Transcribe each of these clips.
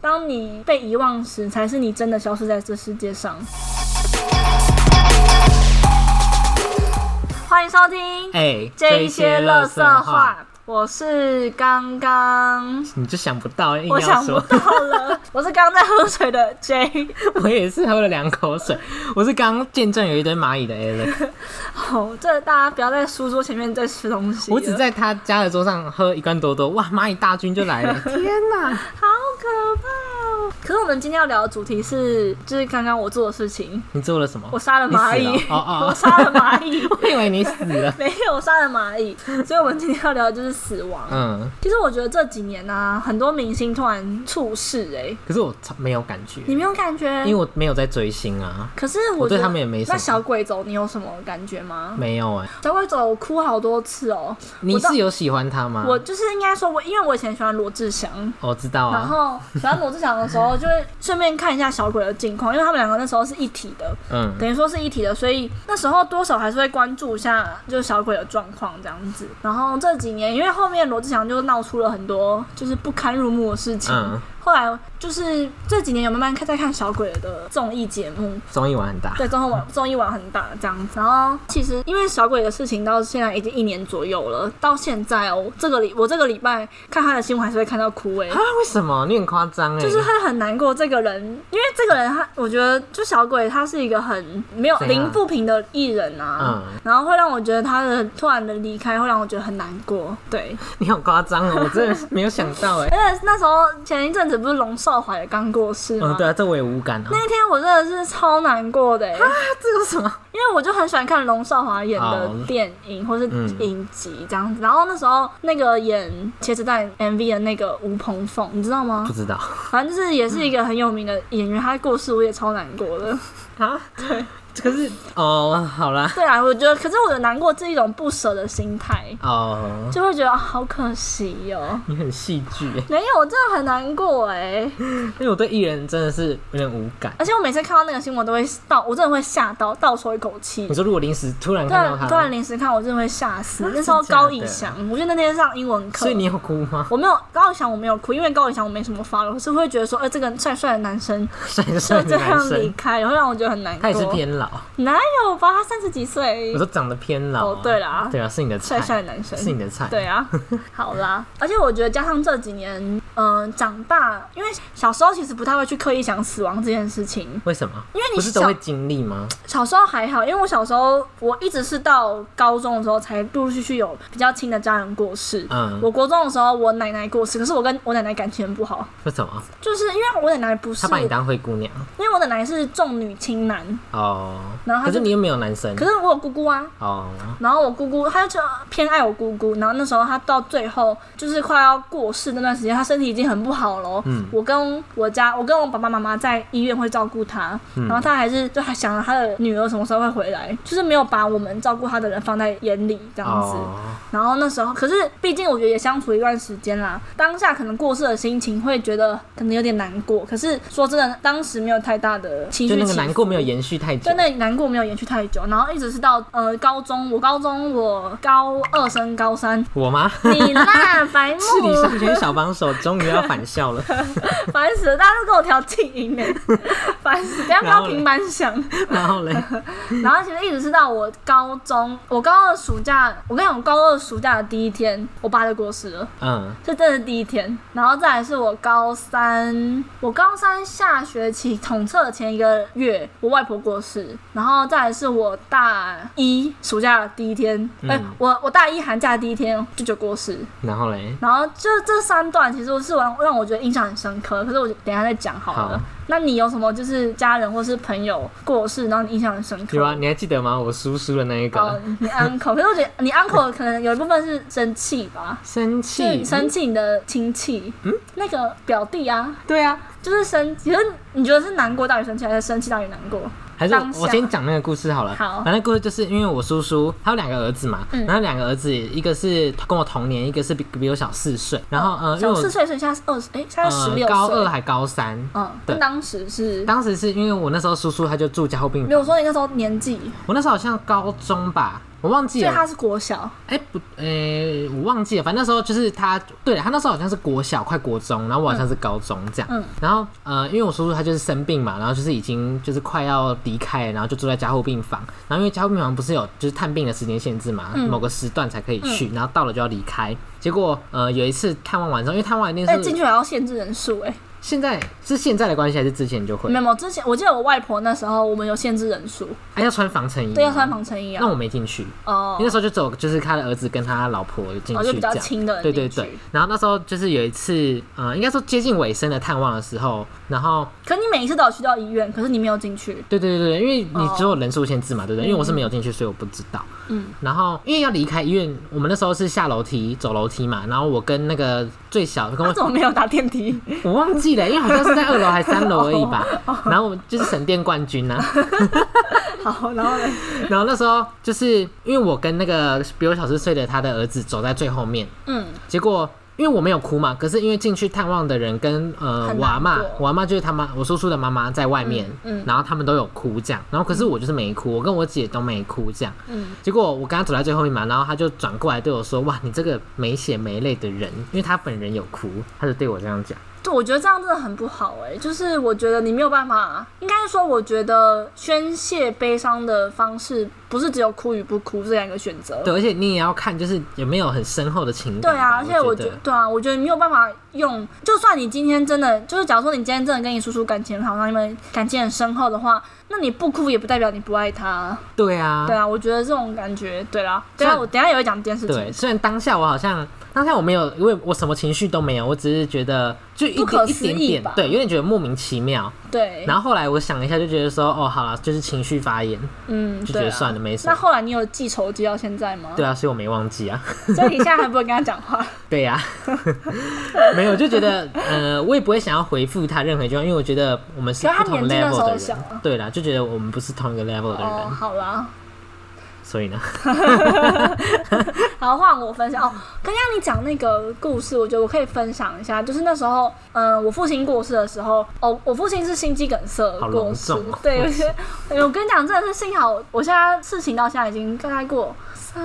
当你被遗忘时，才是你真的消失在这世界上。欢迎收听哎，这一些垃圾话，我是刚刚，你就想不到，硬我要说，想不到了，我是刚刚在喝水的 J。我也是喝了两口水。我是刚见证有一堆蚂蚁的 Alan，好，这大家不要在书桌前面在吃东西了，我只在他家的桌上喝一罐多多，哇，蚂蚁大军就来了，天哪！好可怕哦。可是我们今天要聊的主题是，就是刚刚我做的事情，你做了什么？我杀了蚂蚁，哦哦 我杀了蚂蚁。我以为你死了。没有，我杀了蚂蚁，所以我们今天要聊的就是死亡。嗯，其实我觉得这几年呢、很多明星突然猝逝，哎，可是我超没有感觉，你没有感觉？因为我没有在追星啊，可是我我对他们也没什么那小鬼走，你有什么感觉吗？没有哎、小鬼走，我哭好多次哦。你是有喜欢他吗？我就是应该说我，因为我以前喜欢罗志祥，我知道啊然啊，后喜欢罗志祥的时候，就会顺便看一下小鬼的近况，因为他们两个那时候是一体的，嗯，等于说是一体的，所以那时候多少还是会关注一下就是小鬼的状况这样子。然后这几年，因为后面罗志祥就闹出了很多就是不堪入目的事情，嗯后来就是这几年有慢慢看在看小鬼的综艺节目，综艺玩很大，对综艺玩综艺玩很大这样子。然后其实因为小鬼的事情到现在已经一年左右了，到现在哦，这个礼我这个礼拜看他的新闻还是会看到哭诶、啊？为什么？你很夸张哎，就是会很难过。这个人，因为这个人他，我觉得就小鬼，他是一个很没有零负评的艺人啊，嗯然后会让我觉得他的突然的离开，会让我觉得很难过。对，你好夸张哦，我真的没有想到哎。而且那时候前一阵子不是龙少华也刚过世吗？嗯，对啊，这我也无感啊。那一天我真的是超难过的、欸，这有什么？因为我就很喜欢看龙少华演的哦电影或是嗯影集这样子。然后那时候那个演茄子蛋 MV 的那个吴鹏凤，你知道吗不？知道反正就是也是一个很有名的演员，他过世我也超难过的。啊？对，可是哦，好啦，对啊，我觉得，可是我的难过是一种不舍的心态，哦，就会觉得、啊好可惜哦。你很戏剧欸，没有，我真的很难过哎，因为我对艺人真的是有点无感。而且我每次看到那个新闻都会倒，我真的会吓到，倒抽一口气你。说如果临时突然突看突然临时看，我真的会吓死。啊那时候高以翔，我记得那天上英文课，所以你有哭吗？我没有高以翔，我没有哭，因为高以翔我没什么发了，可是会觉得说，呃、这个帅帅的男生 帅就帅的男这样离生，开，然后让我觉得很难过。他也是偏老。哪有吧？他三十几岁。我，说长得偏老啊。哦对啦。对啊，是你的菜。帅，帅的男生，是你的菜。对啊，好啦，而且我觉得加上这几年，嗯、长大，因为小时候其实不太会去刻意想死亡这件事情。为什么？因为你小不是都会经历吗？小时候还好，因为我小时候我一直是到高中的时候才陆陆续续有比较亲的家人过世。嗯，我国中的时候，我奶奶过世，可是我跟我奶奶感情很不好，为什么？就是因为我奶奶不是她，把你当灰姑娘因为我奶奶是重女轻男，哦。然后可是你又没有男生可是我有姑姑啊，哦。然后我姑姑，她就偏爱我姑姑。然后那时候她到最后就是快要过世那段时间，她身体已经很不好了。嗯我跟我家，我跟我爸爸妈妈在医院会照顾他，嗯然后他还是就还想着他的女儿什么时候会回来，就是没有把我们照顾他的人放在眼里这样子。哦，然后那时候，可是毕竟我觉得也相处一段时间啦，当下可能过世的心情会觉得可能有点难过，可是说真的，当时没有太大的情绪就那个难过没有延续太久就。那难过没有延续太久，然后一直是到呃高中，我高中我高二升高三，我吗？你啦 白目，是你上学小帮手终于要返校了，烦死了，大家都给我调静音呢，烦死，不要不要平板响。然后嘞，然后其实一直是到我高中，我高二暑假，我跟你讲，我高二暑假的第一天，我爸就过世了。嗯，这真的是第一天，然后再来是我高三，我高三下学期统测的前一个月，我外婆过世，然后再来是我大一暑假的第一天，哎、嗯我我大一寒假的第一天舅舅过世，然后嘞，然后就这三段其实是让让我觉得印象很深刻，可是我等一下再讲好了。好那你有什么就是家人或是朋友过世，然后你印象很深刻？有啊，你还记得吗？我叔叔的那一哦个，你 uncle，可是我觉得你 uncle 可能有一部分是生气吧，生气，生气你的亲戚，嗯，那个表弟啊，对啊，就是生，其实你觉得是难过大于生气，还是生气大于难过？还是我我先讲那个故事好了。好。反正故事就是因为我叔叔他有两个儿子嘛，嗯。然后两个儿子一个是跟我同年，一个是比比我小四岁。然后呃，小四岁，所以现在是二十，哎，现在十呃六岁，高二还高三，嗯，对。当时是，当时是因因为我那时候叔叔他就住加护病房。没有房，说你那时候年纪，我那时候好像高中吧，我忘记了。所以他是国小，哎、不，呃、我忘记了，反正那时候就是他，对了，他那时候好像是国小快国中，然后我好像是高中这样。嗯然后呃，因为我叔叔他就是生病嘛，然后就是已经就是快要离开了，然后就住在加护病房。然后因为加护病房不是有就是探病的时间限制嘛，嗯某个时段才可以去，然后到了就要离开。结果呃有一次探望完之后，因为探望一定是，进是去还要限制人数，哎，现在是现在的关系还是之前就会？没有，没有之前我记得我外婆那时候我们有限制人数，还、要穿防尘衣？对，要穿防尘衣啊那。我没进去，哦因为那时候就走就是他的儿子跟他老婆有进哦，就比较去这样。轻的人对对对，然后那时候就是有一次，呃，应该说接近尾声的探望的时候，然后可你每一次都有去到医院，可是你没有进去。对对对对，因为你哦只有人数限制嘛，对不对？因为我是没有进去，所以我不知道。嗯，然后因为要离开医院，我们那时候是下楼梯走楼梯嘛，然后我跟那个最小跟他我怎么没有打电梯？我忘记了，因为好像是在二楼还三楼而已吧。哦然后我们就是省电冠军啊，好，然后呢？然后那时候就是因为我跟那个比我小四岁的他的儿子走在最后面，嗯，结果因为我没有哭嘛，可是因为进去探望的人跟呃很我阿妈难过，我阿妈就是他妈我叔叔的妈妈在外面，嗯嗯。然后他们都有哭这样，然后可是我就是没哭，我跟我姐都没哭这样，嗯。结果我刚刚走在最后一嘛，然后他就转过来对我说：“哇，你这个没血没泪的人，因为他本人有哭，他就对我这样讲。对，我觉得这样真的很不好哎、就是我觉得你没有办法，应该是说，我觉得宣泄悲伤的方式不是只有哭与不哭这样一个选择。对，而且你也要看就是有没有很深厚的情感。对啊，而且我觉对啊，我觉得你没有办法用，就算你今天真的就是，假如说你今天真的跟你叔叔感情很好，让你们感情很深厚的话，那你不哭也不代表你不爱他。对啊，对啊，我觉得这种感觉，对啦。等一下我等下也会讲这件事对，虽然当下我好像当下我没有，因为我什么情绪都没有，我只是觉得就一一点点对，有点觉得莫名其妙。对，然后后来我想一下，就觉得说，哦，好了，就是情绪发言，嗯，就觉得对啊算了没什么那后来你有记仇记到现在吗？对啊，所以我没忘记啊。所以你现在还不会跟他讲话？对呀、没有，就觉得呃，我也不会想要回复他任何一句话，因为我觉得我们是不同 level 的人。对啦，就觉得我们不是同一个 level 的人，哦，好啦，所以呢 好，换我分享哦。刚刚你讲那个故事，我觉得我可以分享一下，就是那时候，嗯、我父亲过世的时候，哦，我父亲是心肌梗塞好过世哦，对，我觉得 哎我跟你讲，真的是幸好，我现在事情到现在已经大概过三，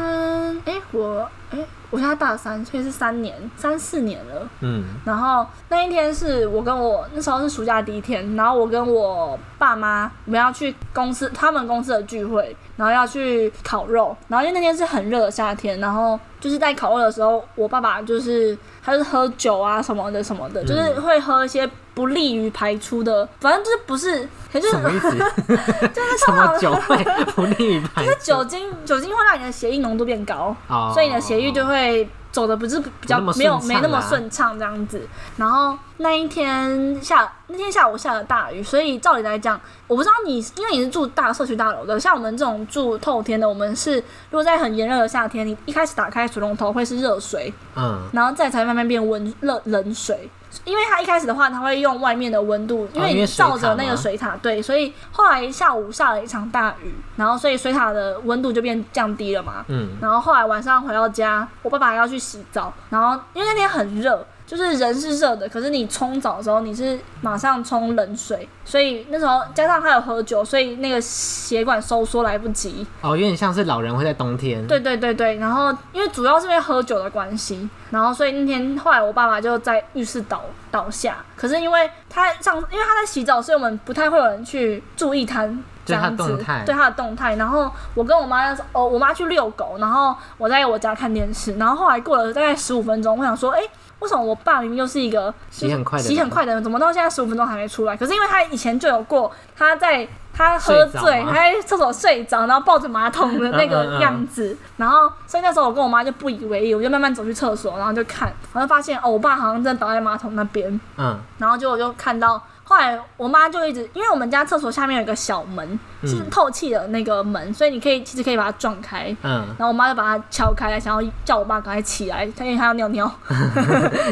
哎、我，哎、我现在大三，所以是三年，三四年了。嗯，然后那一天是我跟我那时候是暑假第一天，然后我跟我爸妈我们要去公司他们公司的聚会，然后要去烤肉，然后因为那天是很热的夏天，然后就是在烤肉的时候，我爸爸就是他是喝酒啊什么的什么的，就是会喝一些不利于排出的，反正就是不是，可就是什么意思？就是 什么酒会不利于排就是酒精酒精会让你的血液浓度变高，哦所以你的血液就会走的不是比较没有没那么顺畅这样子。然后那一天下那天下午下了大雨，所以照理来讲，我不知道你因为你是住大社区大楼的，像我们这种住透天的，我们是如果在很炎热的夏天，你一开始打开水龙头会是热水，嗯，然后再才慢慢变温热冷水。因为它一开始的话，它会用外面的温度，因为你照着那个水塔，对，所以后来下午下了一场大雨，然后所以水塔的温度就变降低了嘛。嗯，然后后来晚上回到家，我爸爸要去洗澡，然后因为那天很热，就是人是热的，可是你冲澡的时候你是马上冲冷水，所以那时候加上他有喝酒，所以那个血管收缩来不及。哦，有点像是老人会在冬天，对对对对，然后因为主要是因为喝酒的关系，然后所以那天后来我爸爸就在浴室倒倒下，可是因为他上因为他在洗澡，所以我们不太会有人去注意他。这对他样子动态对他的动态，然后我跟我妈哦，我妈去遛狗，然后我在我家看电视，然后后来过了大概十五分钟，我想说，哎、为什么我爸明明就是一个洗很快的洗很快的人，怎么到现在十五分钟还没出来？可是因为他以前就有过他在他喝醉，他在厕所睡着，然后抱着马桶的那个嗯嗯嗯。样子，然后所以那时候我跟我妈就不以为意，我就慢慢走去厕所，然后就看，然后发现哦，我爸好像真的倒在马桶那边，嗯，然后就我就看到，后来我妈就一直，因为我们家厕所下面有一个小门，是嗯透气的那个门，所以你可以其实可以把它撞开。嗯，然后我妈就把它敲开来，想要叫我爸赶快起来，因为他要尿尿。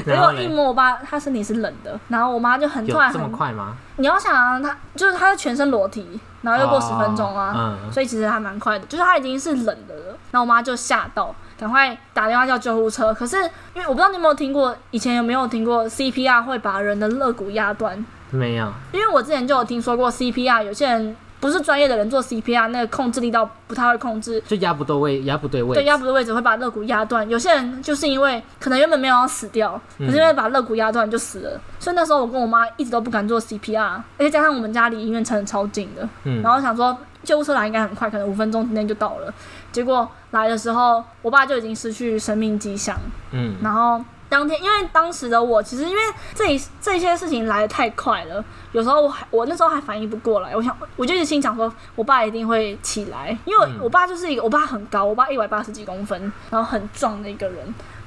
结 然后嘞果一摸我爸，他身体是冷的，然后我妈就很有这么突然很，快吗？你要想啊，他就是他是全身裸体，然后又过十分钟啊，哦嗯，所以其实还蛮快的，就是他已经是冷的了。然后我妈就吓到，赶快打电话叫救护车。可是因为我不知道你有没有听过，以前有没有听过 CPR 会把人的肋骨压断？没有，因为我之前就有听说过 CPR，有些人不是专业的人做 CPR，那个控制力道不太会控制，就压不对位，压不对位对，置。压不对位置会把肋骨压断。有些人就是因为可能原本没有要死掉，可是因为把肋骨压断就死了。所以那时候我跟我妈一直都不敢做 CPR，而且加上我们家离医院真的超近的，嗯然后想说救护车来应该很快，可能五分钟之内就到了。结果来的时候，我爸就已经失去生命迹象。嗯，然后当天，因为当时的我其实因为这一这些事情来的太快了，有时候我还我那时候还反应不过来，我想我就一直心想说，我爸一定会起来，因为我,、爸就是一个我爸很高，我爸一百八十几公分，然后很壮的一个人，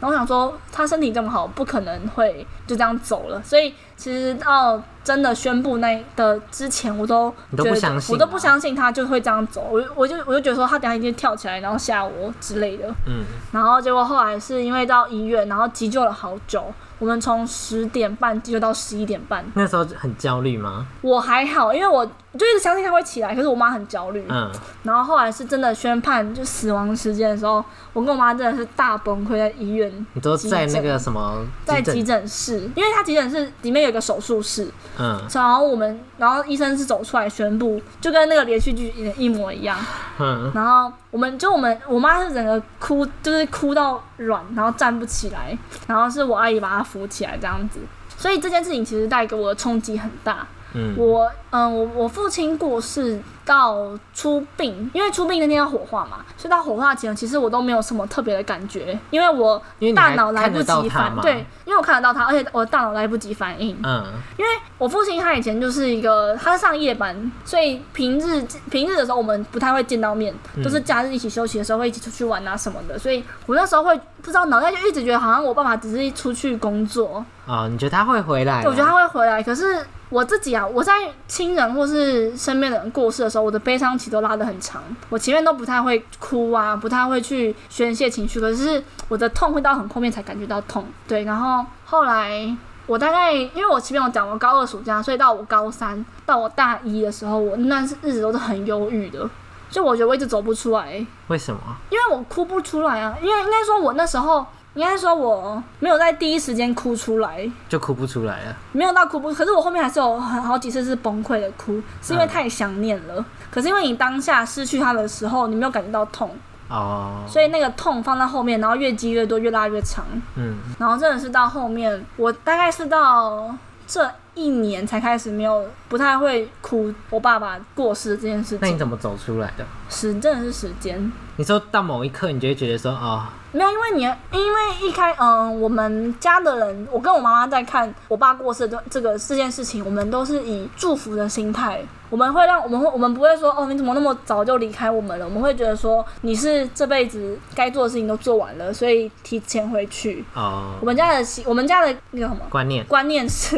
然后我想说他身体这么好，不可能会就这样走了，所以其实到真的宣布那的之前，我都你都不觉得相信啊我都不相信他就会这样走，我就我就我就觉得说他等下一定跳起来，然后吓我之类的。嗯，然后结果后来是因为到医院，然后急救了好久，我们从十点半记录到十一点半。那时候很焦虑吗？我还好，因为我就一直相信他会起来，可是我妈很焦虑。嗯，然后后来是真的宣判就死亡时间的时候，我跟我妈真的是大崩溃在医院，你都在那个什么在急急诊？诊室，因为他急诊室里面有一个手术室，嗯然后我们，然后医生是走出来宣布，就跟那个连续剧一模一样。嗯，然后我们就我们我妈是整个哭，就是哭到软，然后站不起来，然后是我阿姨把她扶起来这样子。所以这件事情其实带给我的冲击很大。嗯，我嗯，我我父亲过世到出殡，因为出殡那天要火化嘛，所以到火化前其实我都没有什么特别的感觉，因为我大脑来不及反？对，，因为我看得到他，而且我大脑来不及反应。嗯因为我父亲他以前就是一个，他上夜班，所以平日平日的时候我们不太会见到面，嗯都是假日一起休息的时候会一起出去玩啊什么的，所以我那时候会不知道脑袋就一直觉得好像我爸爸只是出去工作，哦，你觉得他会回来？对我觉得他会回来，可是我自己啊，我在亲人或是身边的人过世的时候，我的悲伤期都拉得很长，我前面都不太会哭啊，不太会去宣泄情绪，可是我的痛会到很后面才感觉到痛，对，然后后来。我大概因为我前面有讲我高二暑假，所以到我高三到我大一的时候，我那段日子都是很忧郁的，就我觉得我一直走不出来，为什么？因为我哭不出来啊，因为应该说我那时候应该说我没有在第一时间哭出来，就哭不出来了？没有到哭不，可是我后面还是有很好几次是崩溃的哭，是因为嗯太想念了。可是因为你当下失去他的时候，你没有感觉到痛，哦，所以那个痛放在后面，然后越积越多，越拉越长。嗯，然后真的是到后面，我大概是到这一年才开始没有不太会哭我爸爸过世这件事情。那你怎么走出来的？时真的是时间，你说到某一刻，你就会觉得说，哦，没有，因为你因为一开嗯，我们家的人，我跟我妈妈在看我爸过世的这个这件事情，我们都是以祝福的心态，我们会让我们会我们不会说哦你怎么那么早就离开我们了，我们会觉得说你是这辈子该做的事情都做完了，所以提前回去。哦。我，们家的习，我们家的那个什么？观念，观念是，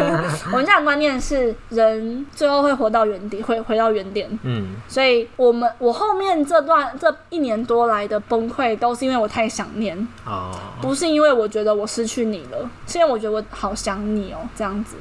我们家的观念是人最后会活到原点，会回到原点。嗯，所以我们我后面这段这一年多来的崩溃，都是因为我太想念，哦，不是因为我觉得我失去你了，是因为我觉得我好想你哦，这样子。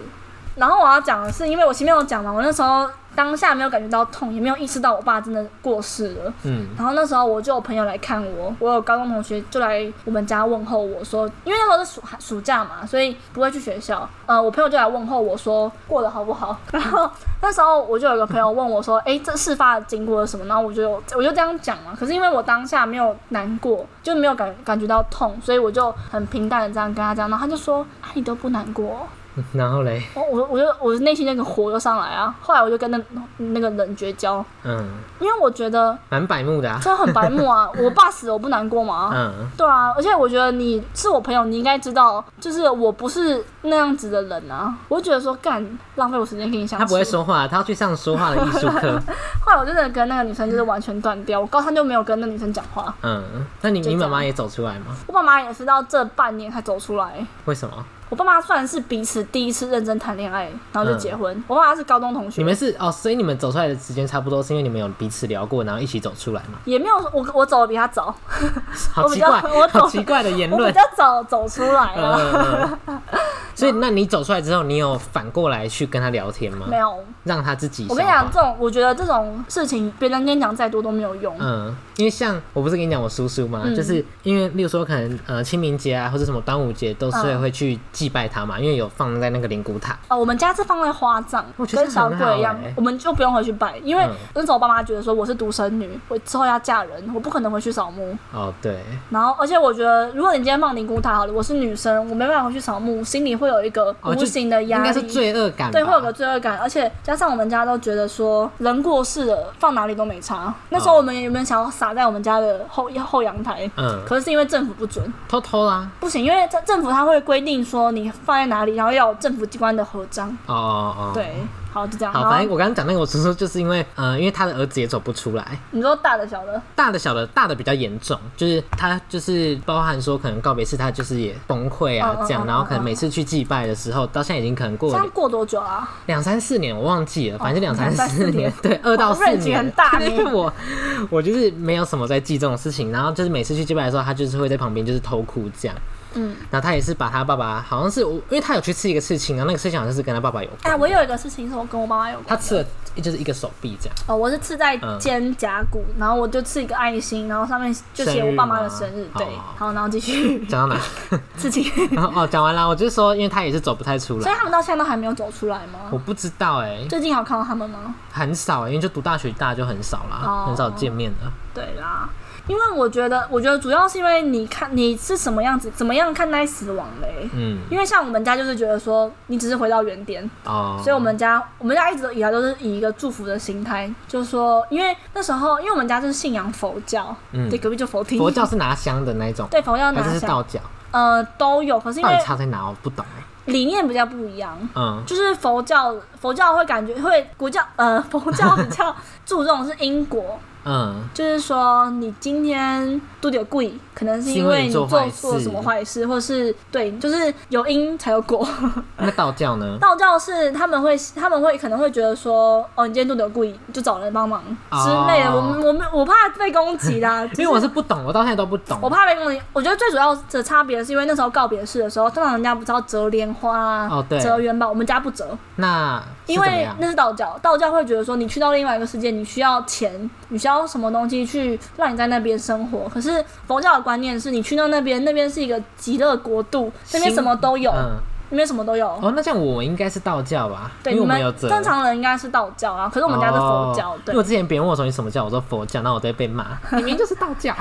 然后我要讲的是，因为我前面有讲嘛，我那时候当下没有感觉到痛，也没有意识到我爸真的过世了。嗯，然后那时候我就有朋友来看我，我有高中同学就来我们家问候我说，因为那时候是暑暑假嘛，所以不会去学校。呃，我朋友就来问候我说过得好不好。然后那时候我就有个朋友问我说，诶，这事发的经过是什么？然后我就有我就这样讲嘛。可是因为我当下没有难过，就没有感感觉到痛，所以我就很平淡的这样跟他讲。然后他就说，啊，你都不难过哦、然后嘞，我我我就我内心那个火就上来啊。后来我就跟那那个人绝交，嗯，因为我觉得蛮白目的啊，真的很白目啊！我爸死了，我不难过吗？嗯，对啊，而且我觉得你是我朋友，你应该知道，就是我不是那样子的人啊。我就觉得说，干浪费我时间跟你相处。他不会。说话，他要去上说话的艺术课，后来我真的跟那个女生就是完全断掉，我高三就没有跟那女生讲话。嗯，那你你妈妈也走出来吗？我爸妈也是到这半年才走出来。为什么？我爸妈算是彼此第一次认真谈恋爱，然后就结婚。我爸妈是高中同学，你们是哦，所以你们走出来的时间差不多，是因为你们有彼此聊过，然后一起走出来嘛？也没有我我走的比他早，好 奇怪，好奇怪的言论我比。较早走出来嗯啊。嗯嗯 所以那你走出来之后，你有反过来去跟他聊天吗？没有。让他自己。我跟你讲，这种我觉得这种事情，别人跟你讲再多都没有用。嗯，因为像我不是跟你讲我叔叔嘛，嗯就是因为例如说可能呃清明节啊或者什么端午节都是嗯会去祭拜他嘛，因为有放在那个灵骨塔。哦，我们家是放在花葬跟小鬼一样欸，我们就不用回去拜，因为嗯那时候我爸妈觉得说我是独生女，我之后要嫁人，我不可能回去扫墓。哦，对，然后，而且我觉得，如果你今天放灵骨塔好了，我是女生，我没办法回去扫墓，心里会有一个无形的压力，应该是罪恶感。对，会有个罪恶感，而且加上我们家都觉得说人过世了放哪里都没差。那时候哦我们有没有想要撒在我们家的后后阳台？嗯，可是是因为政府不准，偷偷啦。不行，因为政政府他会规定说你放在哪里，然后要有政府机关的合章。哦哦哦。。对，好就这样。好，反正我刚刚讲那个我是说，就是因为呃，因为他的儿子也走不出来，你说大的小的，大的小的大的比较严重，就是他就是包含说可能告别式他就是也崩溃啊这样，嗯然后可能嗯每次去祭拜的时候，到现在已经可能过了过多久啊？两三四年，我忘记了，反正就两三四四年年，对，二到四年，很大因为 我我就是没有什么在记这种事情，然后就是每次去祭拜的时候，他就是会在旁边就是偷哭这样，嗯，然后他也是把他爸爸好像是我，因为他有去吃一个刺青，然后那个事情好像是跟他爸爸有关，哎，我有一个事情是我跟我妈妈有关。他吃了就是一个手臂这样，哦，我是刺在嗯肩胛骨，然后我就刺一个爱心，然后上面就写我爸妈的吗生日。对哦，好，然后继续讲到哪？刺青。哦，讲完了，我就是说，因为他也是走不太出来，所以他们到现在都还没有走出来吗我？不知道哎、最近有看到他们吗？很少、欸，因为就读大学，大家就很少啦，哦很少见面了。对啦，因为我觉得，我觉得主要是因为你看你是什么样子，怎么样看待死亡嘞、嗯，因为像我们家就是觉得说，你只是回到原点，哦，所以我们家我们家一直以来都是以一个祝福的心态，就是说，因为那时候因为我们家就是信仰佛教，嗯。对，隔壁就佛厅，佛教是拿香的那一种，对佛教还拿香，是是道教？呃都有，可是因为差在哪？我不懂。哎、理念比较不一样。嗯，就是佛教，佛教会感觉会国教，呃，佛教比较注重是因果，嗯，就是说你今天都有贵，可能是因为你做是因为你做坏事做什么坏事，或是对，就是有因才有果。那道教呢？道教是他们会他们会可能会觉得说，哦，你今天都有故意，就找人帮忙之类的。哦我们我们我怕被攻击啦，因为我是不懂，我到现在都不懂。我怕被攻击。我觉得最主要的差别是因为那时候告别式的时候，通常人家不知道折莲花啊，哦对折元宝，我们家不折。那是因为那是道教，道教会觉得说你去到另外一个世界，你需要钱，你需要什么东西去让你在那边生活。可是佛教的观念是你去到那边，那边是一个极乐国度，那边什么都有，嗯，那边什么都有。哦，那这样我应该是道教吧？对，我们有。正常人应该是道教啊，可是我们家是佛教，对为我之前别人问我说你什么教，我说佛教，那我都会被骂，明明就是道教。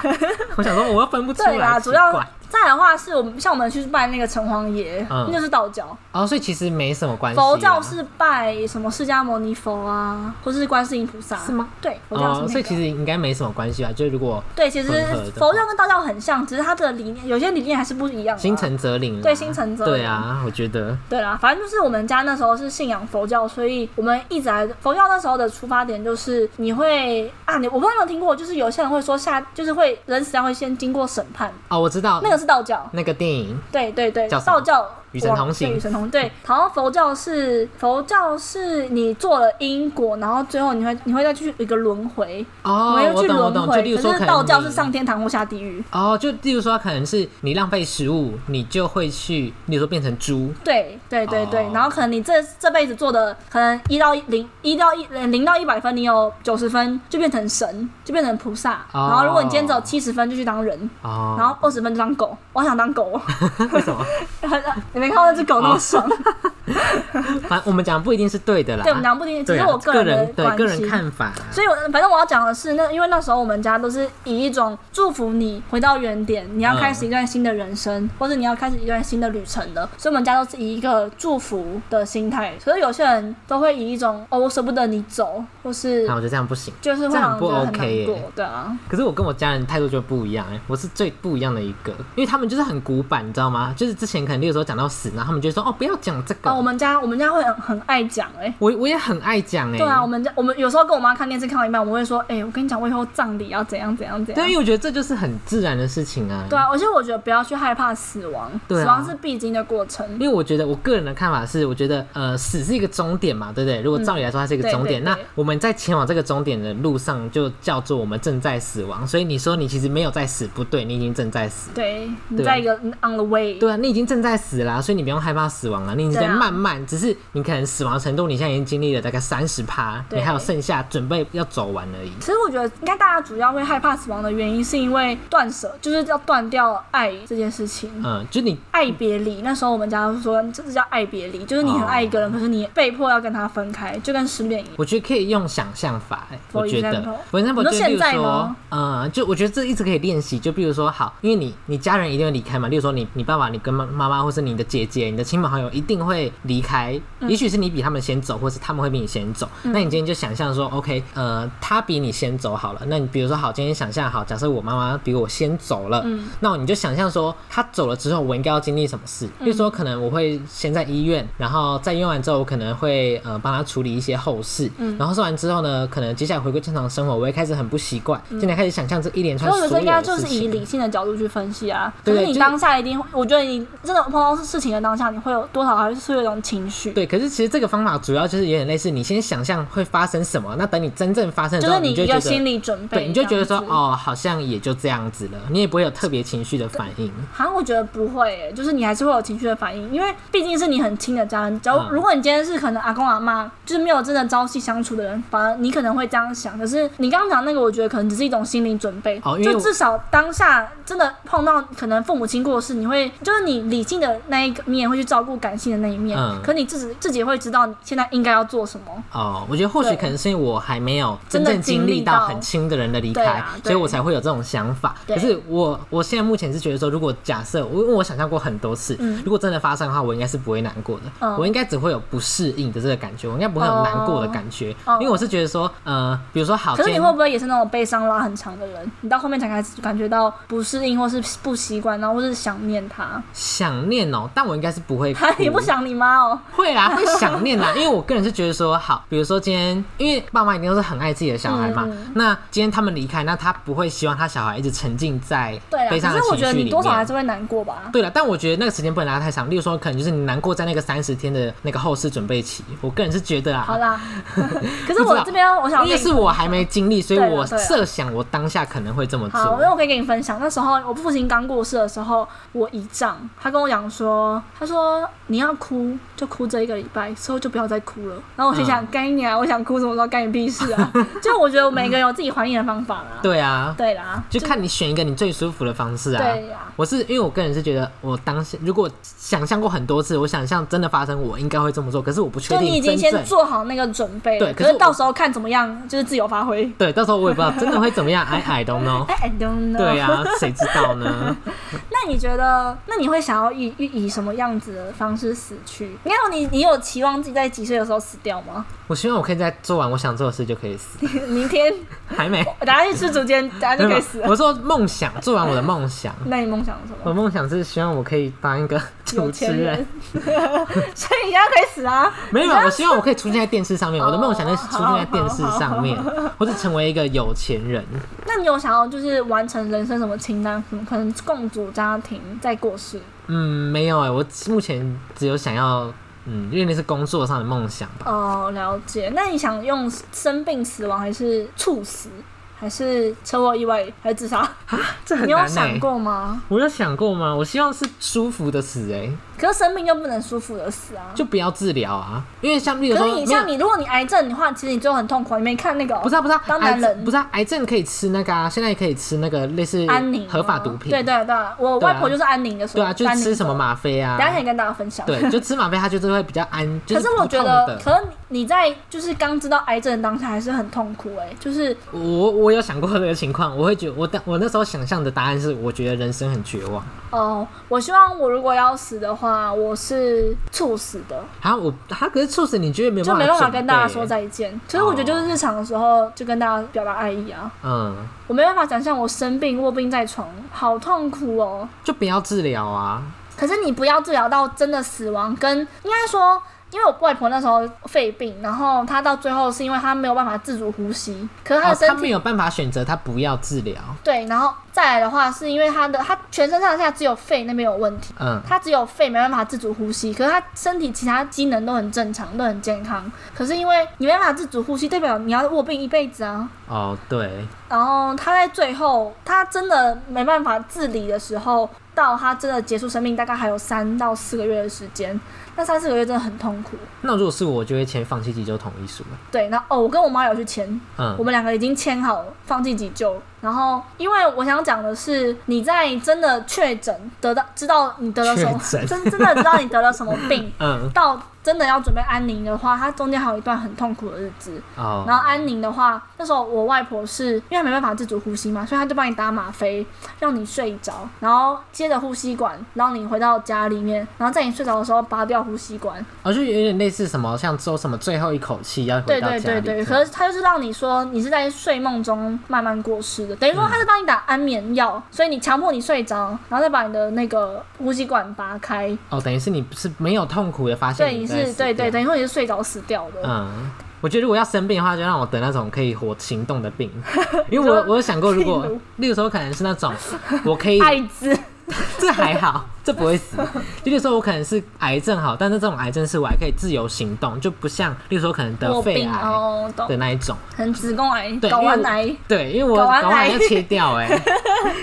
我想说我又分不出来，对啦，主要怪再来的话是我们像我们去拜那个城隍爷，嗯那就是道教。哦，所以其实没什么关系啦。佛教是拜什么释迦牟尼佛啊，或是观世音菩萨，是吗？对，佛教是那哦，所以其实应该没什么关系吧？就如果对，其实混合的佛教跟道教很像，只是它的理念有些理念还是不一样的啊。心诚则灵啦，对心诚则灵对啊，我觉得对啦，反正就是我们家那时候是信仰佛教，所以我们一直来佛教那时候的出发点就是你会啊，你我不知道你有没有听过，就是有些人会说下就是会人死掉会先经过审判，哦，我知道那个是道教。那个电影对对对，叫什么道教与神同行对与神同对。好像佛教是佛教是你做了因果，然后最后你会你会再去一个轮回，哦，我们要去轮回。例如说可是道教是上天堂或下地狱。哦，就例如说可能是你浪费食物，你就会去，例如说变成猪，对对对对，哦然后可能你这这辈子做的可能一到零一到一零到一百分，你有九十分就变成神，就变成菩萨。哦然后如果你今天只有七十分，就去当人，哦，然后二十分就当狗。我想当狗，为什么？你没看到那只狗那么爽？反正我们讲不一定是对的啦，对，我们讲不一定，只是我个人的个人。看法，所以我，反正我要讲的是，那因为那时候我们家都是以一种祝福你回到原点，你要开始一段新的人生，或者你要开始一段新的旅程的。所以，我们家都是以一个祝福的心态。所以有些人都会以一种哦，我舍不得你走，或是那我觉得这样不行。就是会很 OK 难耶过。对啊，可是我跟我家人态度就不一样哎、我是最不一样的一个，因为他们就是很古板，你知道吗？就是之前可能有时候讲到死，然后他们就说哦不要讲这个，啊，我们家我们家会很很爱讲哎、我我也很爱讲哎、对啊，我们家我们有时候跟我妈看电视看到一半，我们会说，哎、我跟你讲，我以后葬礼要怎样怎样怎样对，因。为我觉得这就是很自然的事情啊。对啊，而且我觉得不要去害怕死亡，死亡是必经的过程。因为我觉得我个人的看法是，我觉得呃死是一个终点嘛，对不对？如果照理来说它是一个终点，那我们在前往这个终点的路上就叫做我们正在死亡。所以你说你其实没有在死，不对，你已经正在死。对，你在一个 on the way。对啊，你已经正在死啦，啊，所以你不用害怕死亡啊，你已经在慢慢，只是你可能死亡程度你现在已经经历了大概三十趴，你还有剩下准备要走完而已。其实我觉得，应该大家主要会害怕死亡的原因，是因为断舍，就是要断掉爱这件事情。嗯，就你爱别离，那时候我们家说这是叫爱别离，就是你很爱一个人，可是你被迫要跟他分开，就跟失恋一样。我觉得可以用想象法、欸，我觉得 example，就你说现在例如说吗，呃，就我觉得这一直可以练习。就比如说，好，因为你你家人一定会离开嘛，例如说你你爸爸、你跟妈妈妈，或是你的姐姐、你的亲朋好友一定会离开，嗯也许是你比他们先走，或是他们会比你先走。那你今天就想象说，OK，呃，他比你先走好了。那你比如说，好，今天想象好，假设我妈妈比我先走了，嗯那你就想象说，她走了之后，我应该要经历什么事？比如说，可能我会先在医院，然后在医院完之后，我可能会呃帮她处理一些后事，嗯然后做完之后呢，可能接下来回归正常生活，我会开始很不习惯，现在开始想象这一连串所该就是。以理性的角度去分析啊。可是你当下一定，我觉得你真的碰到事情的当下，你会有多少还是会有一种情绪，对，可是其实这个方法主要就是有点类似，你先想象会发生什么，那等你真正发生的时候，就是你一个心理准备，对，你就觉得说。哦，好像也就这样子了，你也不会有特别情绪的反应。好像我觉得不会耶，就是你还是会有情绪的反应，因为毕竟是你很亲的家人。假如、嗯如果你今天是可能阿公阿妈，就是没有真的朝夕相处的人，反而你可能会这样想。可是你刚刚讲那个，我觉得可能只是一种心理准备，就至少当下真的碰到可能父母亲过世，你会就是你理性的那一个面会去照顾感性的那一面，嗯。可你自己自己会知道你现在应该要做什么。哦，我觉得或许可能是因为我还没有真正经历到到很亲的人的离开，啊所以我才会有这种想法。可是我我现在目前是觉得说，如果假设我因为我想象过很多次，嗯。如果真的发生的话，我应该是不会难过的，嗯。我应该只会有不适应的这个感觉，我应该不会有难过的感觉，哦因为我是觉得说，呃，比如说好，可是你会不会也是那种悲伤拉很长的人？你到后面才开始感觉到不适应，或是不习惯，然后或是想念他。想念哦，但我应该是不会哭哈，你不想你妈哦？会啦，会想念啦，因为我个人是觉得说，好，比如说今天，因为爸妈一定都是很爱自己的小孩嘛，那今天他们离开，那他不会希望他小孩一直沉浸在，悲伤的可是我觉得情绪里你多少还。是会难过吧。对了，但我觉得那个时间不能拉太长，例如说，可能就是你难过在那个三十天的那个后事准备期，我个人是觉得啊，好啦，可是我这边我想因为是我还没经历，所以我设想我当下可能会这么做好，因为做。我可以跟你分享，那时候我父亲刚过世的时候，我姨丈他跟我讲说，他说你要哭就哭这一个礼拜，之后就不要再哭了。然后我心想，嗯干你啊！我想哭什么时候干你屁事啊！就我觉得我每个人有自己还念的方法啦。对啊，对啦，就看你选一个你最舒服的方式啊。对呀。我是因为我个人是觉得，我当下如果想象过很多次，我想象真的发生，我应该会这么做。可是我不确就你已经先做好那个准备了，对可是到时候看怎么样，就是自由发挥。对，到时候我也不知道真的会怎么样，I I don't know。哎，I don't know。对啊、谁知道呢？那你觉得，那你会想要以以以什么样子的方式死去？没有你你有期望自己在几岁的时候死掉吗？我希望我可以在做完我想做的事就可以死，明天 还没。我等下去吃竹间，等下就可以死了。我说梦想，做完我的梦想。那你梦想是什我么？梦想是希望我可以当一个主持人人，，所以你要可以死啊！没有，我希望我可以出现在电视上面。我的梦想就是出现在电视哦上面，或者成为一个有钱人。那你有想要就是完成人生什么清单？什么可能共组家庭再过世？嗯，没有哎、我目前只有想要，嗯，因为那是工作上的梦想吧。哦，了解。那你想用生病死亡，还是猝死，还是车祸意外，还是自杀？啊这很难哎、你有想过吗？我有想过吗？我希望是舒服的死哎、可是生病就不能舒服的死啊。就不要治疗啊，因为像例如可说，你像你，如果你癌症的话，其实你就很痛苦。你没看那个哦、不是啊不是啊，癌当男人不是啊，癌症可以吃那个啊，现在也可以吃那个类似安宁合法毒品，对对对，我对啊外婆就是安宁的时候，对啊，就是吃什么的吗啡啊等，一下可以跟大家分享。对，就吃吗啡，它就是会比较安，就可是我不痛觉得，的。可是你在就是刚知道癌症的当下还是很痛苦哎、就是我我有想过这个情况，我会觉得我当我那时候想象的答案是，我觉得人生很绝望。哦，我希望我如果要死的话，我是猝死的，啊，我他可是猝死，你觉得没有就没办法跟大家说再见。其实我觉得就是日常的时候就跟大家表达爱意啊，嗯，我没办法想象我生病卧病在床，好痛苦哦。就不要治疗啊。可是你不要治疗到真的死亡，跟应该说，因为我外婆那时候肺病，然后她到最后是因为她没有办法自主呼吸，可是她哦的，身体、他没有办法选择，她不要治疗。对，然后再来的话是因为他的他全身上下只有肺那边有问题。嗯，他只有肺没办法自主呼吸，可是他身体其他机能都很正常，都很健康。可是因为你没办法自主呼吸，代表你要卧病一辈子啊。哦，对，然后他在最后，他真的没办法自理的时候，到到他真的结束生命，大概还有三到四个月的时间。那三四个月真的很痛苦。那如果是我，我就会签放弃急救同意书了。对，那哦，我跟我妈有去签，嗯我们两个已经签好放弃急救。然后，因为我想讲的是，你在真的确诊得到知道你得了什么，真真的知道你得了什么病，嗯，到真的要准备安宁的话，它中间还有一段很痛苦的日子。哦，然后安宁的话，那时候我外婆是因为她没办法自主呼吸嘛，所以她就帮你打吗啡，让你睡着，然后接着呼吸管，让你回到家里面，然后在你睡着的时候拔掉呼吸管。哦，就有点类似什么，像说什么最后一口气要回对到家里。对对对，对可是他就是让你说你是在睡梦中慢慢过世的，等于说他是帮你打安眠药，所以你强迫你睡着，然后再把你的那个呼吸管拔开，哦，等于是你是没有痛苦的发现对，是对对，掉。等于说你是睡着死掉的。嗯，我觉得如果要生病的话，就让我得那种可以活行动的病，因为我我有想过，如果例如例如说可能是那种我可以，艾滋，这还好，这不会死。就例如说我可能是癌症好，但是这种癌症是我还可以自由行动，就不像例如说可能得肺癌的，那一种。可能子宫癌、睾丸癌，对，因为我睾丸癌要切掉哎、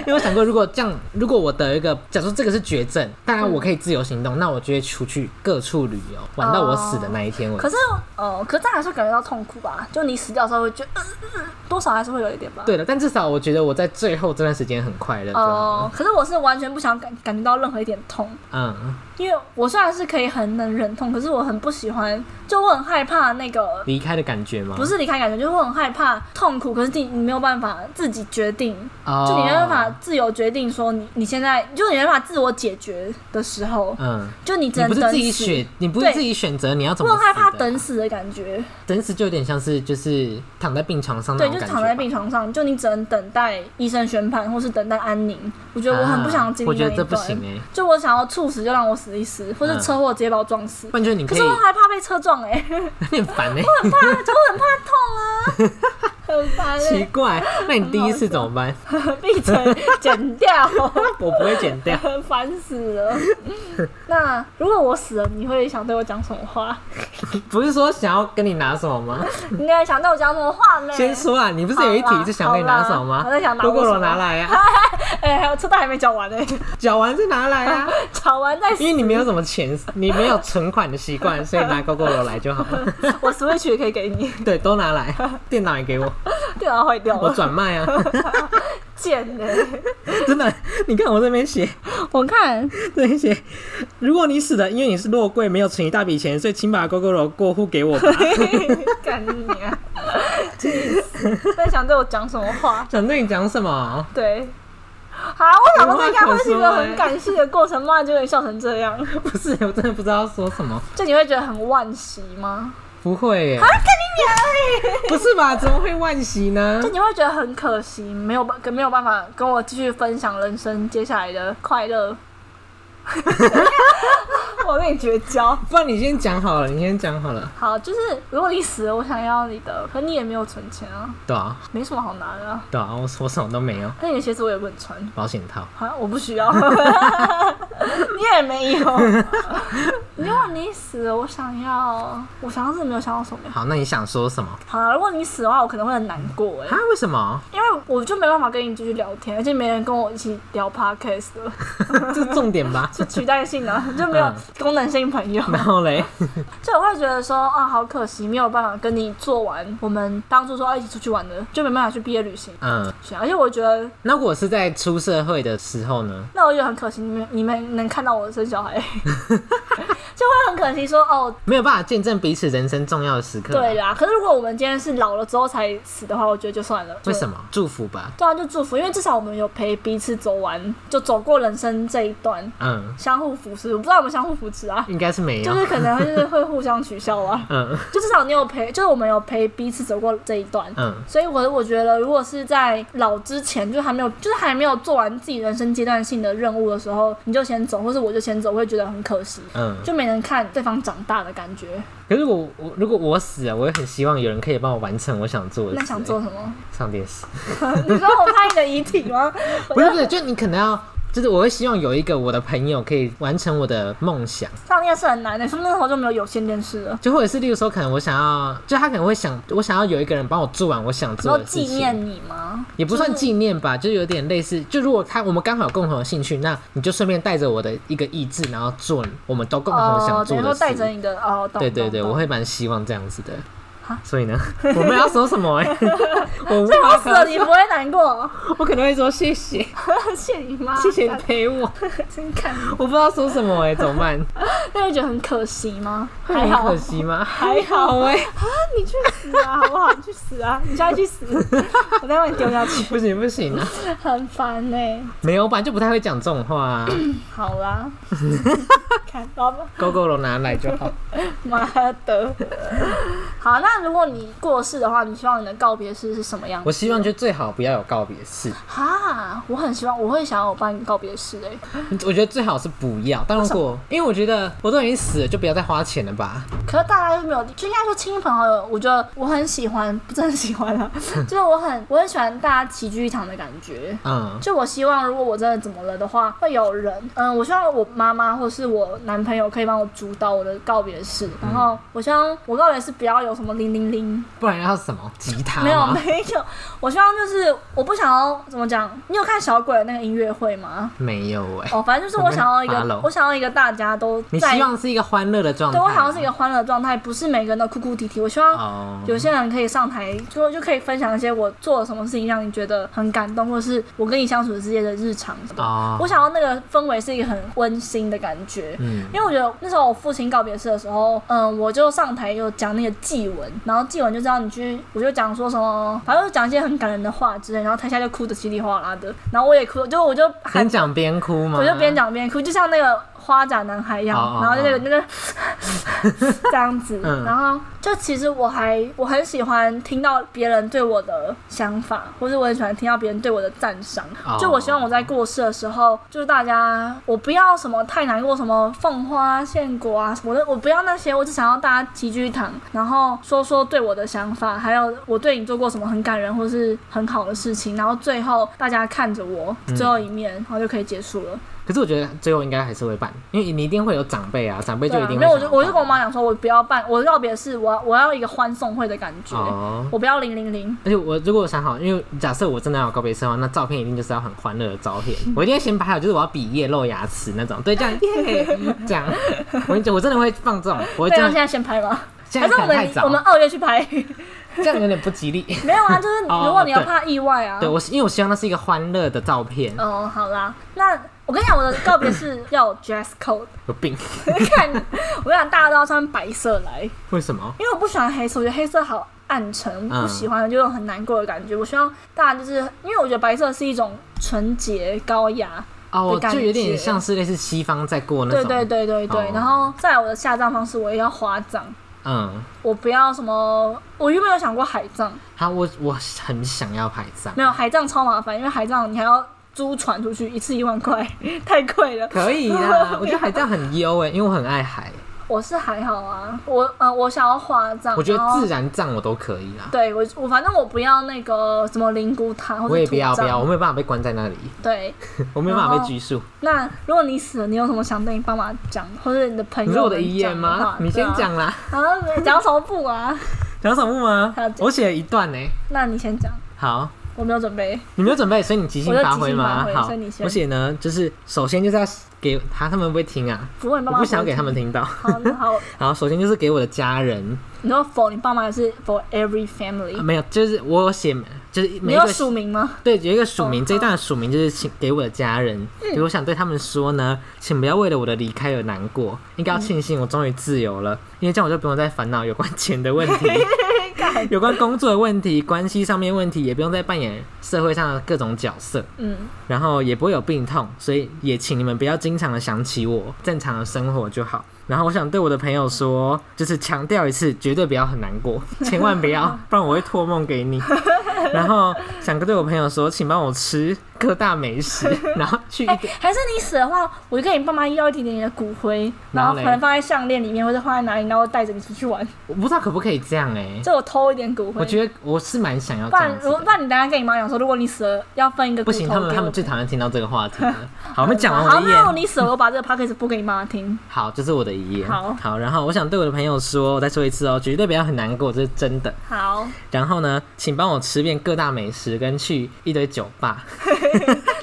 因为我 想过，如果这样，如果我得一个，假如说这个是绝症，当然我可以自由行动，那我就会出去各处旅游，玩到我死的那一天为止。可是哦，可是这样还是感觉到痛苦吧？就你死掉的时候会觉得，呃呃呃多少还是会有一点吧。对的，但至少我觉得我在最后这段时间很快乐哦可是我是完全不想感感觉到任何一点痛，嗯，因为我虽然是可以很能忍痛，可是我很不喜欢，就我很害怕那个离开的感觉吗？不，是离开感觉，就是我很害怕痛苦，可是你你没有办法自己决定，哦、就你没办法自由决定说你你现在，就你没办法自我解决的时候，嗯，就你只你不是能等死。自己选，你不是自己选择你要怎么死的。很害怕等死的感觉，等死就有点像是就是躺在病床上那对，就是躺在病床上，就你只能等待医生宣判，或是等待安宁。我觉得我很不想经历啊我觉得这不行哎、就我想要猝死就让我死一死，或是嗯车祸直接把我撞死。不然就是你可是我害怕被车撞哎、你很烦 哎、就我很怕痛啊，很烦奇哎、怪，那你第一次怎么办？闭嘴，剪掉，我不会剪掉。烦死了。那如果我死了，你会想对我讲什么话？不是说想要跟你拿什么吗？你应该想对我讲什么话呢？先说啊，你不是有一题是想跟你拿什么吗？我在想拿我如果我拿来啊，哎、还有车贷还没缴完呢、缴完再拿来啊。缴完再死因为你没有什么钱，你没有存款的习惯，所以拿 GoGo 楼来就好了。我 Switch 也可以给你，对，都拿来，电脑也给我，电脑坏掉我了，转卖啊！贱呢、真的，你看我这边写，我看这边写，如果你死了，因为你是落柜，没有存一大笔钱，所以请把 GoGo 楼过户给我吧。干你啊！气死！在想对我讲什么话？想对你讲什么？对。好，我想说这应该会是一个很感性的过程嘛，结果你笑成这样，不是，我真的不知道说什么。就你会觉得很惋惜吗？不会耶，啊，跟你娘 不是吧？怎么会惋惜呢 就？你会觉得很可惜，没有办跟没有办法跟我继续分享人生接下来的快乐。我跟你绝交。不然你先讲好了，你先讲好了。好，就是如果你死了，我想要你的，可你也没有存钱啊，对啊，没什么好拿的、啊。对啊，我我什么都没有，那你的鞋子我也不能穿，保险套。好，我不需要。你也没有。如果你死了，我想要，我想要是没有想到什么。好，那你想说什么？好了，如果你死的话，我可能会很难过哎啊，，为什么？因为我就没办法跟你继续聊天，而且没人跟我一起聊 podcast 了，这是重点吧？就取代性的，就没有嗯功能性朋友。然后嘞，就我会觉得说啊，好可惜，没有办法跟你做完我们当初说要一起出去玩的，就没办法去毕业旅行。嗯，而且我觉得，那如果是在出社会的时候呢？那我觉得很可惜，你们你们能看到我生小孩，就会很可惜说哦，没有办法见证彼此人生重要的时刻。对，啦。可是如果我们今天是老了之后才死的话，我觉得就算了。为什么？祝福吧。对啊，就祝福，因为至少我们有陪彼此走完，就走过人生这一段，嗯，相互扶持。我不知道有没有相互扶持啊，应该是没有。就是可能就是会互相取笑啊。嗯就至少你有陪，就是我们有陪彼此走过这一段。嗯，所以我我觉得，如果是在老之前，就还没有，就是还没有做完自己人生阶段性的任务的时候，你就先走，或是我就先走，我会觉得很可惜，嗯，就没人看对方长大的感觉。可是我我如果我死了，我也很希望有人可以帮我完成我想做的事。那想做什么？上电视？你说我拍你的遗体吗？不是不是，就你可能要，就是我会希望有一个我的朋友可以完成我的梦想，上电视很难的，说不时候就没有有线电视了。就或者是例如说，可能我想要，就他可能会想，我想要有一个人帮我做完我想做的事情。念你吗？也不算纪念吧，就有点类似。就如果他我们刚好有共同的兴趣，那你就顺便带着我的一个意志，然后做我们都共同想哦，等于做的事。说带着你的哦，对对对，我会蛮希望这样子的哈。所以呢，我们要说什么、欸？我无话可死了你不会难过？我可能会说谢谢，谢你妈，谢谢你陪我。真看你，我不知道说什么哎、怎么办？那会觉得很可惜吗？会还好，很可惜吗？还好哎、啊，你去死啊，好不好？你去死啊！你现在去死，我再把你丢下去，不行不行啊！很烦呢、没有，我本来就不太会讲这种话、啊。好啦，看狗狗肉拿来就好。妈的。好，那如果你过世的话，你希望你的告别式是什么样子？我希望就最好不要有告别式，哈，我很希望，我会想要我办告别式诶、我觉得最好是不要。但如果因为我觉得我都已经死了，就不要再花钱了吧。可是大家又没有，就应该说亲朋好友，我觉得我很喜欢，不是很喜欢啊，就是我很我很喜欢大家齐聚一堂的感觉。嗯，就我希望，如果我真的怎么了的话，会有人，嗯，我希望我妈妈或是我男朋友可以帮我主导我的告别式，然后我希望我告别式不要有什么铃铃铃，不然要什么吉他没有？没有，我希望就是我不想要怎么讲，你有看小鬼的那个音乐会吗？没有哎、哦，反正就是我想要一个，我想要一个大家都在，你希望是一个欢乐的状态吗？对我想要是一个欢乐的状态，不是每个人都哭哭啼啼，我希望。哦，有些人可以上台，就就可以分享一些我做了什么事情让你觉得很感动，或是我跟你相处之间的日常什么我想要那个氛围是一个很温馨的感觉。嗯因为我觉得那时候我父亲告别式的时候，嗯，我就上台有讲那个祭文，然后祭文就知道你去，我就讲说什么，反正就讲一些很感人的话之类，然后台下就哭的稀里哗啦的，然后我也哭，就我就喊边，讲边哭嘛？我就边讲边哭，就像那个花甲男孩一样，哦哦然后就那个哦。那个 这样子，嗯。然后就其实我还我很喜欢听到别人对我的想法，或是我很喜欢听到别人对我的赞赏。哦就我希望我在过世的时候，就是大家我不要什么太难过，什么奉花献果啊，我的我不要那些，我只想要大家齐聚一堂，然后说说对我的想法，还有我对你做过什么很感人或是很好的事情，然后最后大家看着我嗯最后一面，然后就可以结束了。可是我觉得最后应该还是会办，因为你一定会有长辈啊，长辈就一定会没有，我就我就跟我办妈讲说，我不要办，我告别式，我要我要一个欢送会的感觉，哦。我不要零零零。而且我如果想好，因为假设我真的要有告别式的话，那照片一定就是要很欢乐的照片，我一定会先拍好，就是我要比耶露牙齿那种，对，这样 耶，这样，我跟你讲，我真的会放这种，我会这样现，在先拍吗？现还是我在太早们我，们二月去拍？这样有点不吉利。没有啊，就是哦如果你要怕意外啊。对我，因为我希望那是一个欢乐的照片，哦，好啦，那我跟你讲，我的告别式要有 dress code。有病？看，我跟你讲，大家都要穿白色来，为什么？因为我不喜欢黑色，我觉得黑色好暗沉，嗯不喜欢就有很难过的感觉。我希望大家就是因为我觉得白色是一种纯洁高雅，哦，的感就有点像是类似西方在过那种，对对对对对。哦然后再来我的下葬方式，我也要花葬。嗯，我不要什么，我原本有想过海葬，好，我我很想要海葬，没有海葬超麻烦，因为海葬你还要租船出去，一次一万块，太贵了。可以啊，我觉得海葬很优哎，因为我很爱海，我是还好啊，我呃我想要花葬，我觉得自然葬我都可以啦。对我我反正我不要那个什么灵骨塔或者我也不要不要，我没有办法被关在那里，对，我没有办法被拘束。那如果你死了，你有什么想对你爸妈讲，或者你的朋友你是我的们遗言吗？你先。讲啦。啊啊，讲什么不啊？讲什么吗还要？讲我写了一段呢。那你先讲，好，我没有准备。你没有准备，所以你即兴发挥吗？好挥所以你，先我写呢，就是首先就是要给他，他们会不会听啊？不想会给他们。听到。好，那好，好，首先就是给我的家人，你说 for 你爸妈还是 for every family？啊没有，就是我有写，就是你有每一个署名吗？对，有一个署名，哦这一段的署名就是请给我的家人。就我想对他们说呢，请不要为了我的离开而难过，应该要庆幸我终于自由了，因为这样我就不用再烦恼有关钱的问题。有关工作的问题、关系上面问题，也不用再扮演社会上的各种角色，嗯，然后也不会有病痛，所以也请你们不要经常的想起我，正常的生活就好。然后我想对我的朋友说，就是强调一次，绝对不要很难过，千万不要，不然我会托梦给你。然后想对我朋友说，请帮我吃各大美食，然后去。还是你死的话，我就跟你爸妈要一点点你的骨灰，然后可能放在项链里面，或者放在哪里，然后带着你出去玩。我不知道可不可以这样哎、就我偷一点骨灰。我觉得我是蛮想要不然，这样子的如果不然你等下跟你妈讲说，如果你死了，要分一个骨不行，他们他们最讨厌听到这个话题了。好，我们讲完好。你死了，我把这个 podcast 播给你妈听。好，这是我的好好，然后我想对我的朋友说，我再说一次哦，绝对不要很难过，这是真的。好，然后呢，请帮我吃遍各大美食，跟去一堆酒吧。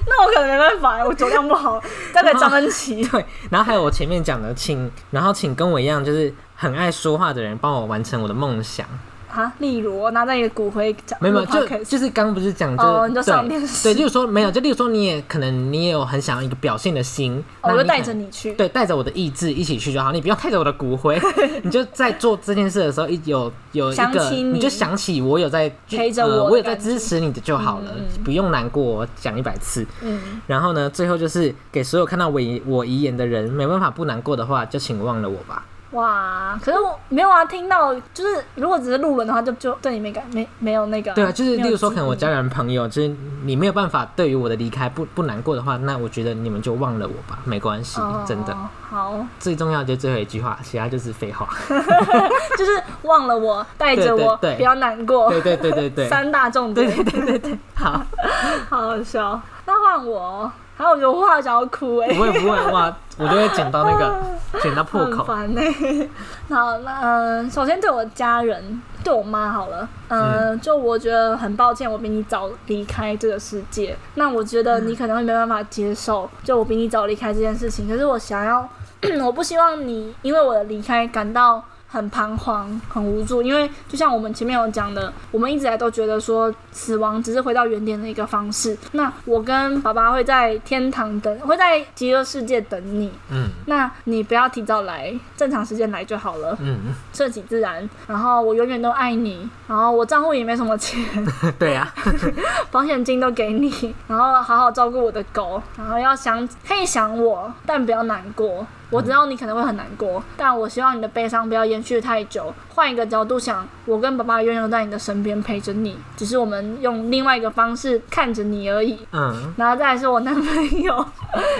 那我可能没办法，我酒量不好，交给张恩琪。对，然后还有我前面讲的，请，然后请跟我一样，就是很爱说话的人，帮我完成我的梦想。啊，例如我拿着你的骨灰讲，没有，没有就就是刚刚不是讲，就哦你就对上电视。对，就是说没有，就例如说你也可能你也有很想要一个表现的心，哦我就带着你去。对，带着我的意志一起去就好，你不要带着我的骨灰，你就在做这件事的时候，一有有一个，你。你就想起我有在呃，陪着我的我有在支持你的就好了，嗯。嗯不用难过，我讲一百次。嗯，然后呢，最后就是给所有看到我遗我遗言的人，没办法不难过的话，就请忘了我吧。哇，可是我没有啊，听到就是如果只是路人的话，就就对你没感没没有那个。对啊，就是例如说，可能我家人朋友，就是你没有办法对于我的离开不不难过的话，那我觉得你们就忘了我吧，没关系，真的。哦好，最重要的就最后一句话，其他就是废话。就是忘了我，带着我，不要难过。对对对对对，三大重点，对对对对对，好，好好笑。那换我，还有我觉得我话想要哭哎、不会不会哇，我就会剪到那个剪到破很口。好，那嗯、首先对我家人，对我妈好了，嗯、就我觉得很抱歉，我比你早离开这个世界。那我觉得你可能会没办法接受，就我比你早离开这件事情。可是我想要，我不希望你因为我的离开感到。很彷徨，很无助，因为就像我们前面有讲的，我们一直以来都觉得说死亡只是回到原点的一个方式。那我跟爸爸会在天堂等，会在极乐世界等你。嗯那你不要提早来，正常时间来就好了，嗯，顺其自然。然后我永远都爱你，然后我账户也没什么钱，对啊，保险金都给你，然后好好照顾我的狗，然后要想可以想我，但不要难过。我知道你可能会很难过，但我希望你的悲伤不要延续太久。换一个角度想，我跟爸爸永远都在你的身边陪着你，只是我们用另外一个方式看着你而已。嗯然后再来是我男朋友，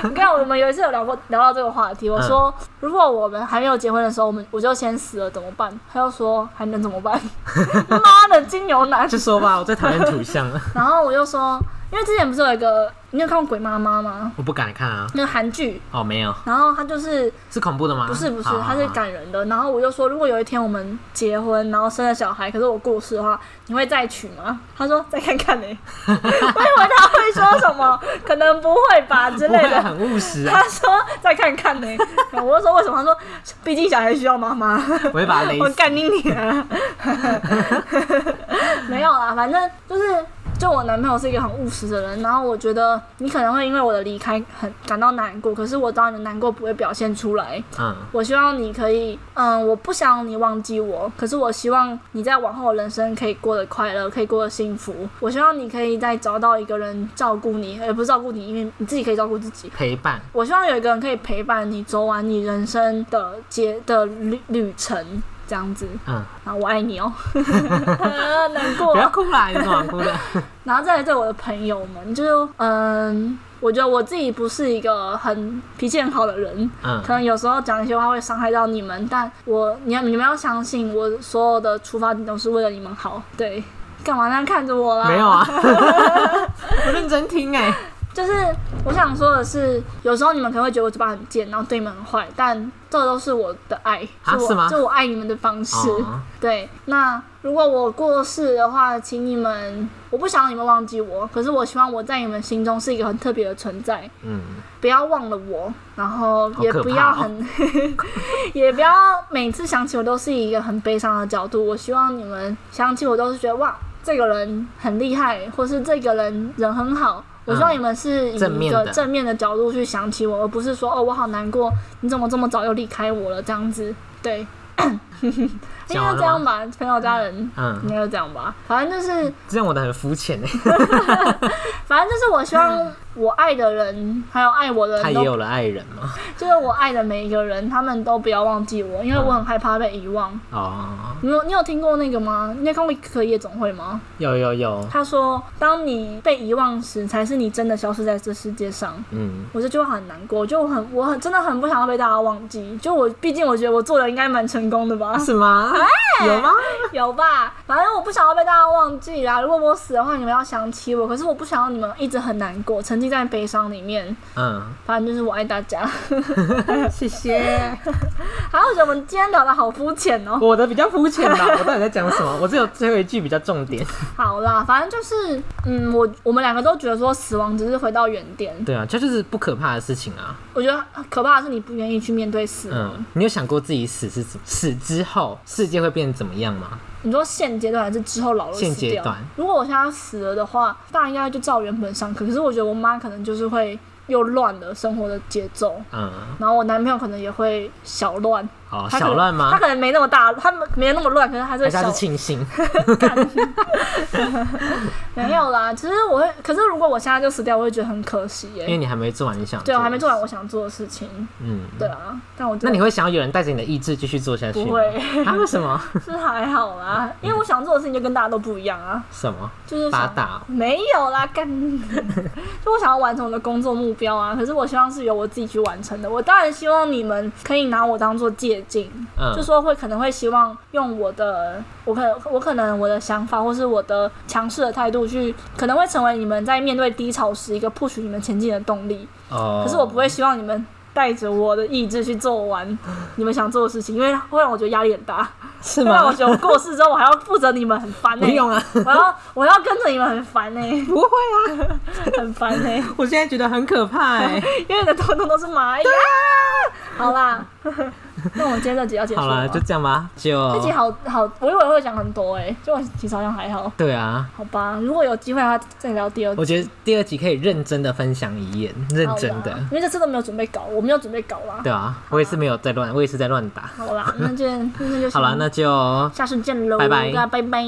你看我们有一次有聊过聊到这个话题，我说、如果我们还没有结婚的时候，我们我就先死了怎么办？他又说还能怎么办？妈的金牛男！就说吧，我最讨厌土象了，然后我就说，因为之前不是有一个，你有看过《鬼妈妈》吗？我不敢看啊。那个韩剧，哦，没有，然后他就是是恐怖的吗？不是不是好，好他是感人的。然后我就说，如果有一天我们结婚，然后生了小孩，可是我过世的话，你会再娶吗？他说再看看呢、我以为他会说什么，可能不会吧之类的。很务实啊他，说再看看呢、我就说为什么？他说毕竟小孩需要妈妈。我会把他勒死。我干你娘！没有啦，反正就是，就我男朋友是一个很务实的人，然后我觉得你可能会因为我的离开很感到难过，可是我知道你的难过不会表现出来。嗯我希望你可以，嗯，我不想你忘记我，可是我希望你在往后的人生可以过得快乐，可以过得幸福。我希望你可以再找到一个人照顾你，而不是照顾你，因为你自己可以照顾自己。陪伴，我希望有一个人可以陪伴你走完你人生的节的旅旅程，这样子。嗯，啊，我爱你哦，难过不。要哭啦，有什么好哭的？然后再来对我的朋友们，就是嗯，我觉得我自己不是一个很脾气很好的人，嗯可能有时候讲一些话会伤害到你们，但我你你们要相信，我所有的出发点都是为了你们好。对，干嘛那样看着我啦？没有啊，我认真听哎。就是我想说的是，有时候你们可能会觉得我嘴巴很贱，然后对你们很坏，但这都是我的爱，我啊是吗就我爱你们的方式。哦 对，那如果我过世的话，请你们，我不想你们忘记我，可是我希望我在你们心中是一个很特别的存在，嗯，不要忘了我，然后也不要很，也不要每次想起我都是一个很悲伤的角度。我希望你们想起我都是觉得哇，这个人很厉害，或是这个人人很好。我希望你们是以一个正面的角度去想起我，而不是说哦我好难过，你怎么这么早又离开我了这样子。对，应该？这样吧，朋友家人。应嗯，该就这样吧，反正就是，这样我的很肤浅哎，反正就是，我希望我爱的人，还有爱我的人都，他也有了爱人嘛。就是我爱的每一个人，他们都不要忘记我，因为我很害怕被遗忘。哦，你有你有听过那个吗？你有看过《可夜总会》吗？有有有，他说，当你被遗忘时，才是你真的消失在这世界上。嗯，我这句话很难过，就我很我很真的很不想要被大家忘记。就我毕竟我觉得我做的应该蛮成功的吧，是吗？有吗？有吧？反正我不想要被大家忘记啦。如果我死的话，你们要想起我。可是我不想要你们一直很难过，沉浸在悲伤里面。嗯，反正就是我爱大家。谢谢。还有，我觉得我们今天聊的好肤浅哦。我的比较肤浅吧，我到底在讲什么？我只有最后一句比较重点。好啦，反正就是，嗯，我我们两个都觉得说死亡只是回到原点。对啊，这就是不可怕的事情啊。我觉得可怕的是你不愿意去面对死亡。嗯，你有想过自己死是怎死之后世界会变怎么样吗？你说现阶段还是之后老了死掉？现阶段如果我现在死了的话，大家应该就照原本上课。可是我觉得我妈可能就是会又乱了生活的节奏，嗯，然后我男朋友可能也会小乱。哦，他可能小乱吗他？可能没那么大，他们没那么乱，可是还是会小他是庆幸？没有啦。其实我会，可是如果我现在就死掉，我会觉得很可惜耶、因为你还没做完你想。对，我还没做。完我想做的事情。嗯，对啊，但我那你会想要有人带着你的意志继续做下去吗？不会？啊？为什么？是还好啦，因为我想做的事情就跟大家都不一样啊，什么？就是想八大哦没有啦，干，就我想要完成我的工作目标啊。可是我希望是由我自己去完成的。我当然希望你们可以拿我当做借鉴，嗯就说会可能会希望用我的，我可能我可能我的想法或是我的强势的态度去，可能会成为你们在面对低潮时一个 push 你们前进的动力。哦。可是我不会希望你们。带着我的意志去做完 你们想做的事情，因为会让我觉得压力很大，是会让我？觉得我过世之后我还要负责你们，很烦呢、不用啊，我要我要跟着你们很烦呢、不会啊。很烦呢、我现在觉得很可怕哎。因为你的通通都是蚂蚁。啊！好啦，那我们今天这集要结束好了，就这样吧。就这集好好，我以为会讲很多哎、就其实好像还好。对啊，好吧，如果有机会的话，再聊第二集。我觉得第二集可以认真的分享遗言，认真的。因为这次都没有准备稿，我没有准备稿啦。对啊，我也是没有在乱，我也是在乱打。好啦，那就那就 好了，那就下次见喽，拜拜大家拜拜。